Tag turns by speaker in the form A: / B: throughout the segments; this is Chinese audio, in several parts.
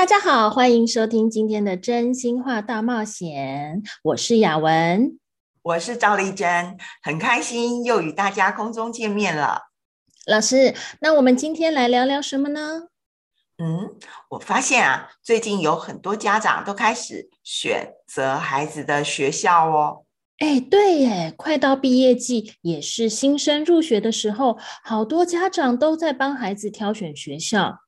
A: 大家好，欢迎收听今天的真心话大冒险。我是雅文，
B: 我是赵丽珍，很开心又与大家空中见面了。
A: 老师，那我们今天来聊聊什么呢？
B: 嗯，我发现啊，最近有很多家长都开始选择孩子的学校哦。
A: 哎，对耶，快到毕业季，也是新生入学的时候，好多家长都在帮孩子挑选学校。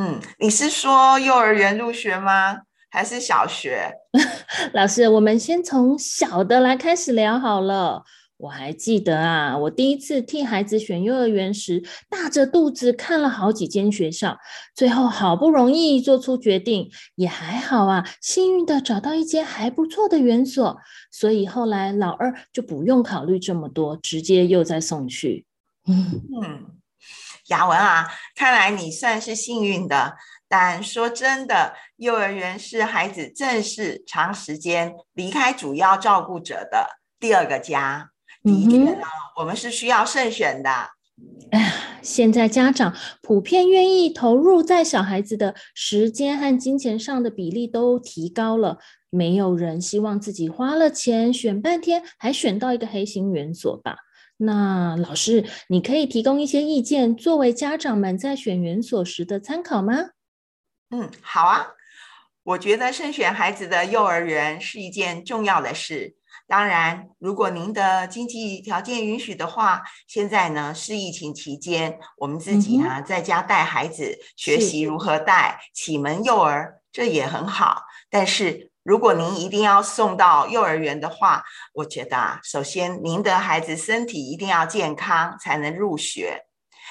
B: 嗯，你是说幼儿园入学吗？还是小学？
A: 老师，我们先从小的来开始聊好了。我还记得啊，我第一次替孩子选幼儿园时，大着肚子看了好几间学校，最后好不容易做出决定，也还好啊，幸运的找到一间还不错的园所，所以后来老二就不用考虑这么多，直接又再送去。
B: 嗯。雅文啊，看来你算是幸运的。但说真的，幼儿园是孩子正式长时间离开主要照顾者的第二个家。的确呢，我们是需要慎选的。
A: 哎呀，现在家长普遍愿意投入在小孩子的时间和金钱上的比例都提高了，没有人希望自己花了钱选半天还选到一个黑心园所吧？那老师，你可以提供一些意见，作为家长们在选园所时的参考吗？
B: 嗯，好啊。我觉得慎选孩子的幼儿园是一件重要的事。当然，如果您的经济条件允许的话，现在呢是疫情期间，我们自己呢在家带孩子学习如何带启蒙幼儿，这也很好。但是。如果您一定要送到幼儿园的话，我觉得啊，首先您的孩子身体一定要健康才能入学，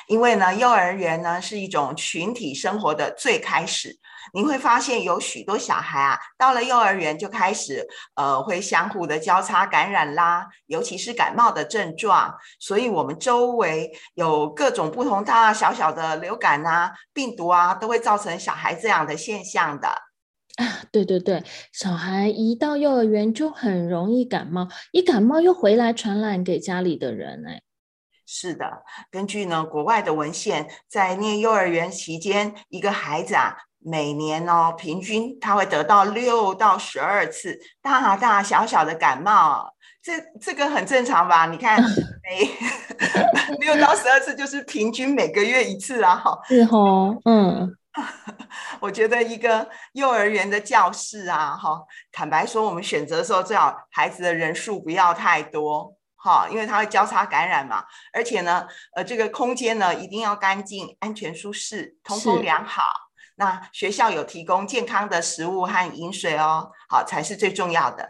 B: 因为呢，幼儿园呢是一种群体生活的最开始。您会发现有许多小孩啊，到了幼儿园就开始呃会相互的交叉感染啦，尤其是感冒的症状。所以，我们周围有各种不同大大小小的流感啊、病毒啊，都会造成小孩这样的现象的。
A: 啊，对对对，小孩一到幼儿园就很容易感冒，一感冒又回来传染给家里的人，哎，
B: 是的，根据呢国外的文献，在念幼儿园期间，一个孩子啊，每年哦平均他会得到六到十二次大大小小的感冒，这这个很正常吧？你看，每 六到十二次就是平均每个月一次啊，哈，
A: 是哦，嗯。
B: 我觉得一个幼儿园的教室啊，哈，坦白说，我们选择的时候最好孩子的人数不要太多，哈，因为它会交叉感染嘛。而且呢，呃，这个空间呢一定要干净、安全、舒适、通风良好。那学校有提供健康的食物和饮水哦，好才是最重要的。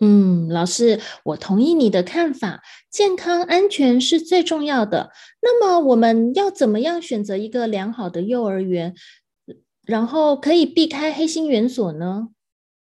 A: 嗯，老师，我同意你的看法，健康安全是最重要的。那么我们要怎么样选择一个良好的幼儿园，然后可以避开黑心园所呢？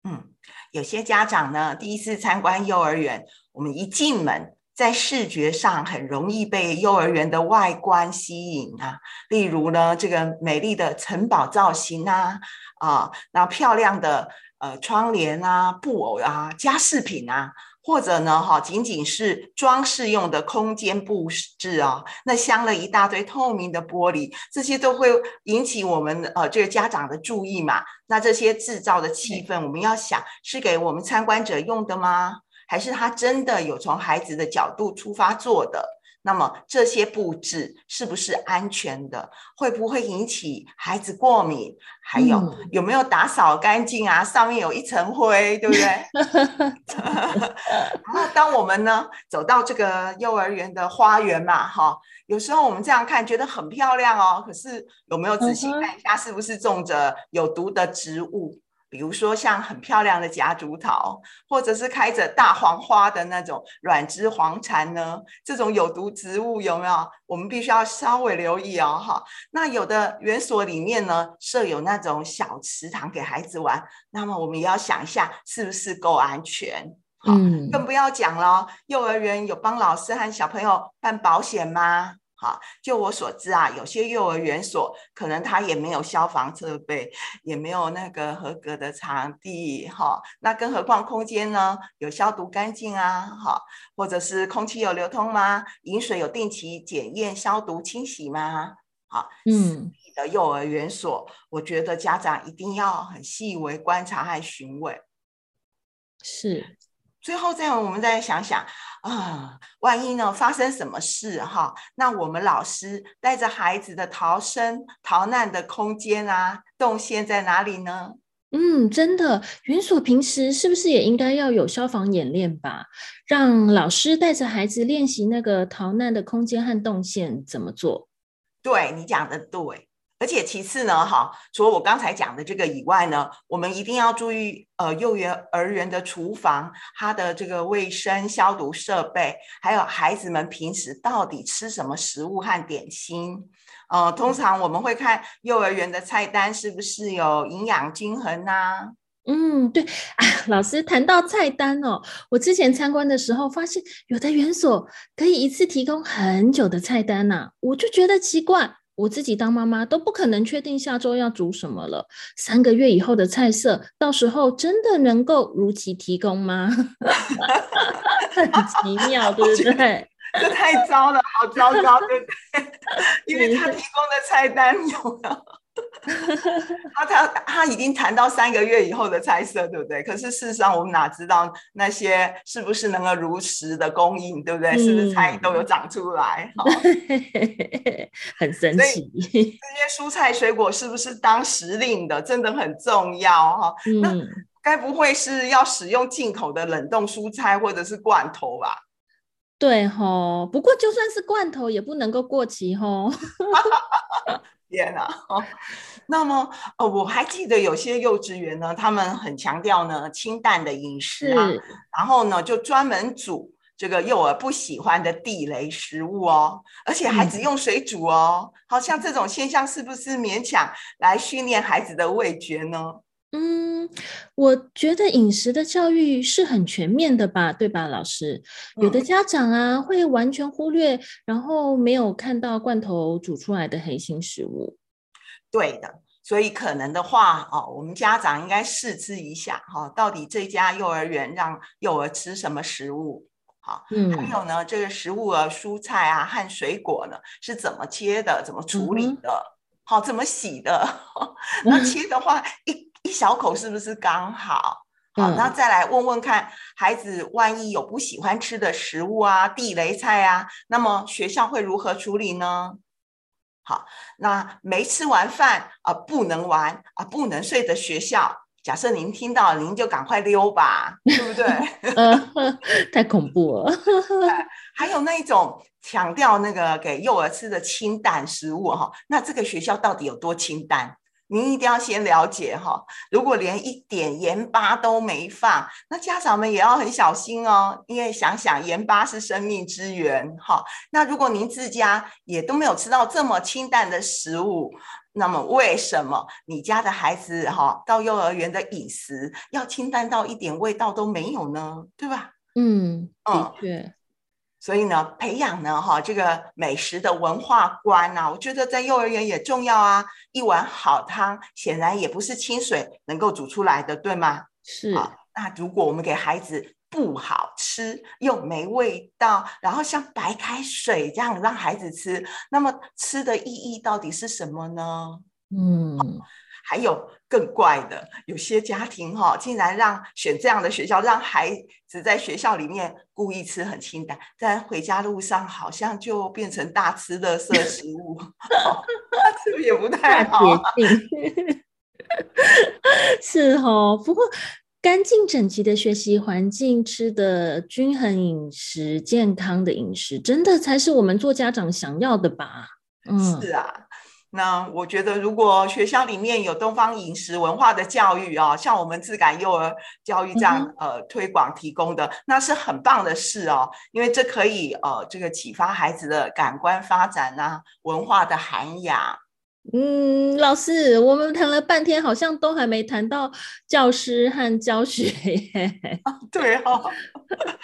B: 嗯，有些家长呢，第一次参观幼儿园，我们一进门，在视觉上很容易被幼儿园的外观吸引啊，例如呢，这个美丽的城堡造型啊，啊，那漂亮的。呃，窗帘啊，布偶啊，家饰品啊，或者呢，哈，仅仅是装饰用的空间布置啊，那镶了一大堆透明的玻璃，这些都会引起我们呃这个家长的注意嘛。那这些制造的气氛，我们要想是给我们参观者用的吗？还是他真的有从孩子的角度出发做的？那么这些布置是不是安全的？会不会引起孩子过敏？还有有没有打扫干净啊？上面有一层灰，对不对？然后当我们呢走到这个幼儿园的花园嘛，哈，有时候我们这样看觉得很漂亮哦，可是有没有仔细看一下是不是种着有毒的植物？比如说像很漂亮的夹竹桃，或者是开着大黄花的那种软枝黄蝉呢，这种有毒植物有没有？我们必须要稍微留意哦，哈。那有的园所里面呢设有那种小池塘给孩子玩，那么我们也要想一下是不是够安全？嗯，更不要讲了，幼儿园有帮老师和小朋友办保险吗？啊，就我所知啊，有些幼儿园所可能它也没有消防设备，也没有那个合格的场地，哈。那更何况空间呢？有消毒干净啊，哈，或者是空气有流通吗？饮水有定期检验、消毒、清洗吗？好，嗯，的幼儿园所，我觉得家长一定要很细微观察和询问。
A: 是，
B: 最后再我们再想想啊，万一呢发生什么事哈？那我们老师带着孩子的逃生逃难的空间啊，动线在哪里呢？
A: 嗯，真的，园所平时是不是也应该要有消防演练吧？让老师带着孩子练习那个逃难的空间和动线怎么做？
B: 对你讲的对，而且其次呢，哈，除了我刚才讲的这个以外呢，我们一定要注意，呃，幼儿园的厨房它的这个卫生消毒设备，还有孩子们平时到底吃什么食物和点心。呃，通常我们会看幼儿园的菜单是不是有营养均衡呐？
A: 嗯，对啊，老师谈到菜单哦，我之前参观的时候发现有的园所可以一次提供很久的菜单呐，我就觉得奇怪，我自己当妈妈都不可能确定下周要煮什么了，三个月以后的菜色，到时候真的能够如期提供吗？很奇妙，对不对？
B: 这太糟了，好糟糕，对不对？因为他提供的菜单有了，他他他已经谈到三个月以后的猜测，对不对？可是事实上，我们哪知道那些是不是能够如实的供应，对不对？是不是菜都有长出来？
A: 很神奇。这
B: 些蔬菜水果是不是当时令的，真的很重要哈。那该不会是要使用进口的冷冻蔬菜或者是罐头吧？
A: 对吼，不过就算是罐头也不能够过期吼。
B: 天哪！那么呃，我还记得有些幼稚园呢，他们很强调呢清淡的饮食啊，然后呢就专门煮这个幼儿不喜欢的地雷食物哦，而且还只用水煮哦。好像这种现象是不是勉强来训练孩子的味觉呢？
A: 嗯，我觉得饮食的教育是很全面的吧，对吧，老师？有的家长啊会完全忽略，然后没有看到罐头煮出来的黑心食物。
B: 对的，所以可能的话，哦，我们家长应该试吃一下，哈，到底这家幼儿园让幼儿吃什么食物？好，嗯，还有呢，这个食物啊，蔬菜啊和水果呢是怎么切的，怎么处理的？好，怎么洗的？那切的话一。一小口是不是刚好？好，那再来问问看，孩子万一有不喜欢吃的食物啊，地雷菜啊，那么学校会如何处理呢？好，那没吃完饭啊，不能玩啊，不能睡的学校，假设您听到，您就赶快溜吧，对不对？
A: 太恐怖了。
B: 还有那一种强调那个给幼儿吃的清淡食物哈，那这个学校到底有多清淡？您一定要先了解哈，如果连一点盐巴都没放，那家长们也要很小心哦。因为想想盐巴是生命之源哈，那如果您自家也都没有吃到这么清淡的食物，那么为什么你家的孩子哈到幼儿园的饮食要清淡到一点味道都没有呢？对吧？
A: 嗯，的确。
B: 所以呢，培养呢，哈，这个美食的文化观啊，我觉得在幼儿园也重要啊。一碗好汤，显然也不是清水能够煮出来的，对吗？
A: 是。
B: 那如果我们给孩子不好吃又没味道，然后像白开水这样让孩子吃，那么吃的意义到底是什么呢？嗯。还有更怪的，有些家庭哈，竟然让选这样的学校，让孩子在学校里面故意吃很清淡，在回家路上好像就变成大吃的色食物，这 个也不太好。
A: 是哦，不过干净整齐的学习环境，吃的均衡饮食、健康的饮食，真的才是我们做家长想要的吧？
B: 嗯，是啊。那我觉得，如果学校里面有东方饮食文化的教育啊，像我们自感幼儿教育这样呃推广提供的，那是很棒的事哦，因为这可以呃这个启发孩子的感官发展啊，文化的涵养。
A: 嗯，老师，我们谈了半天，好像都还没谈到教师和教学耶。
B: 对哦，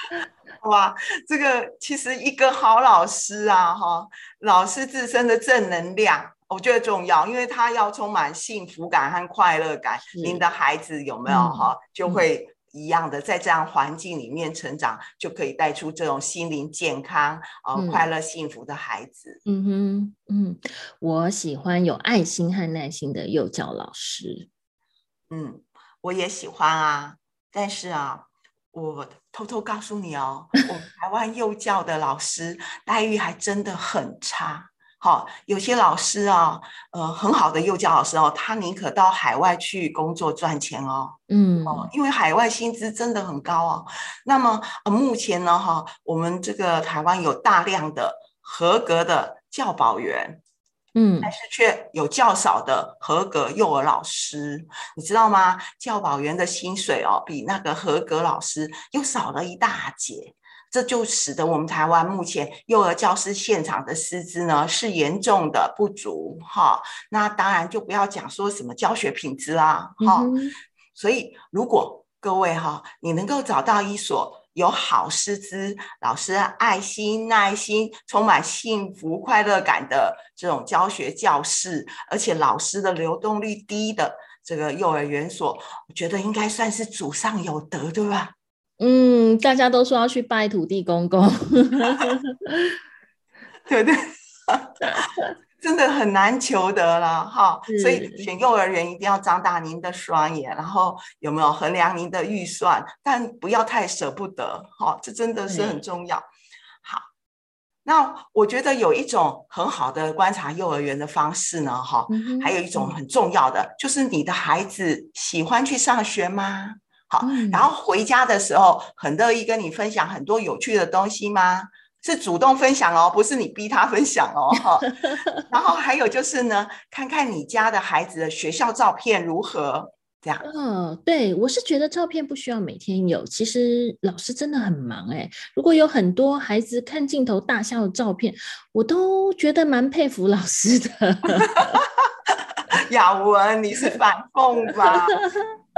B: 哇，这个其实一个好老师啊，哈，老师自身的正能量。我觉得重要，因为他要充满幸福感和快乐感，您的孩子有没有哈，就会一样的，在这样环境里面成长，就可以带出这种心灵健康、呃快乐幸福的孩子。
A: 嗯哼，嗯，我喜欢有爱心和耐心的幼教老师。
B: 嗯，我也喜欢啊，但是啊，我偷偷告诉你哦，我们台湾幼教的老师待遇还真的很差。好，有些老师啊，呃，很好的幼教老师哦，他宁可到海外去工作赚钱哦，
A: 嗯，
B: 哦，因为海外薪资真的很高哦。那么，呃，目前呢，哈，我们这个台湾有大量的合格的教保员，
A: 嗯，
B: 但是却有较少的合格幼儿老师，你知道吗？教保员的薪水哦，比那个合格老师又少了一大截。这就使得我们台湾目前幼儿教师现场的师资呢是严重的不足哈。那当然就不要讲说什么教学品质啦哈。所以如果各位哈，你能够找到一所有好师资、老师爱心、耐心、充满幸福快乐感的这种教学教室，而且老师的流动率低的这个幼儿园所，我觉得应该算是祖上有德，对吧？
A: 嗯，大家都说要去拜土地公公，
B: 对对，真的很难求得了哈。所以选幼儿园一定要张大您的双眼，然后有没有衡量您的预算，但不要太舍不得哈，这真的是很重要。好，那我觉得有一种很好的观察幼儿园的方式呢，哈，还有一种很重要的，就是你的孩子喜欢去上学吗？好，然后回家的时候很乐意跟你分享很多有趣的东西吗？是主动分享哦，不是你逼他分享哦。哈，然后还有就是呢，看看你家的孩子的学校照片如何？这样。
A: 嗯，对我是觉得照片不需要每天有，其实老师真的很忙哎。如果有很多孩子看镜头大笑的照片，我都觉得蛮佩服老师的。
B: 雅文，你是反讽吧？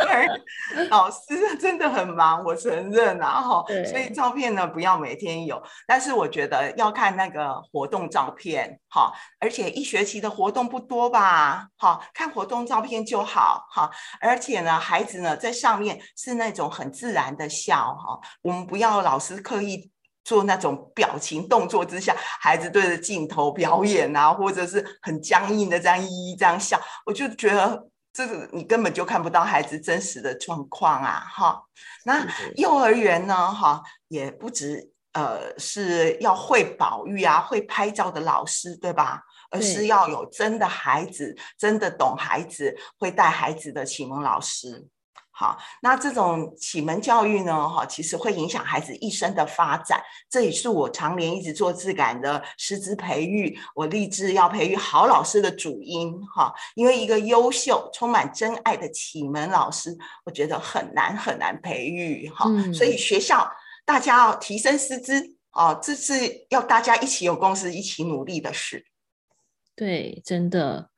B: 对，老师真的很忙，我承认啊，哈，所以照片呢不要每天有，但是我觉得要看那个活动照片，哈，而且一学期的活动不多吧，哈，看活动照片就好，哈，而且呢，孩子呢在上面是那种很自然的笑，哈，我们不要老师刻意做那种表情动作之下，孩子对着镜头表演啊，或者是很僵硬的这样一一这样笑，我就觉得。这个你根本就看不到孩子真实的状况啊，哈。那幼儿园呢，哈，也不止呃是要会保育啊、会拍照的老师，对吧？而是要有真的孩子、真的懂孩子、会带孩子的启蒙老师。好，那这种启蒙教育呢？哈，其实会影响孩子一生的发展。这也是我常年一直做质感的师资培育，我立志要培育好老师的主因。哈，因为一个优秀、充满真爱的启蒙老师，我觉得很难很难培育。哈，所以学校大家要提升师资哦，这是要大家一起有共识、一起努力的事。
A: 对，真的。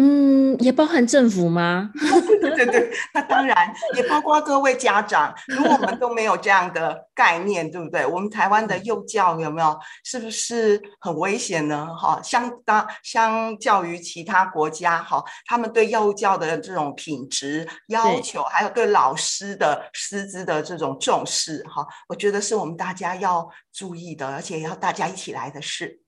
A: 嗯，也包含政府吗？
B: 对对对，那当然也包括各位家长。如果我们都没有这样的概念，对不对？我们台湾的幼教有没有？是不是很危险呢？哈，相当相较于其他国家，哈，他们对幼教的这种品质要求，还有对老师的师资的这种重视，哈，我觉得是我们大家要注意的，而且要大家一起来的事。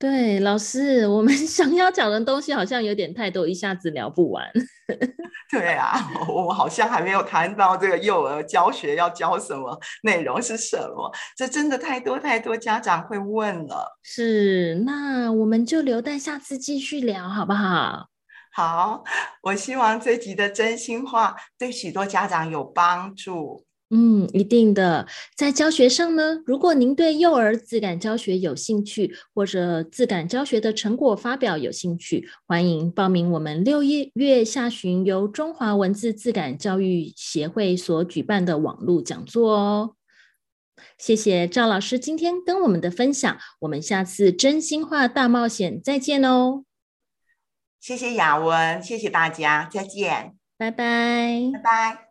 A: 对，老师，我们 想要讲的东西好像有点太多，一下子聊不完。
B: 对啊，我们好像还没有谈到这个幼儿教学要教什么内容是什么，这真的太多太多家长会问了。
A: 是，那我们就留待下次继续聊，好不好？
B: 好，我希望这集的真心话对许多家长有帮助。
A: 嗯，一定的。在教学上呢，如果您对幼儿自感教学有兴趣，或者自感教学的成果发表有兴趣，欢迎报名我们六月下旬由中华文字自感教育协会所举办的网络讲座哦。谢谢赵老师今天跟我们的分享，我们下次真心话大冒险再见哦。
B: 谢谢雅文，谢谢大家，再见，
A: 拜拜，
B: 拜拜。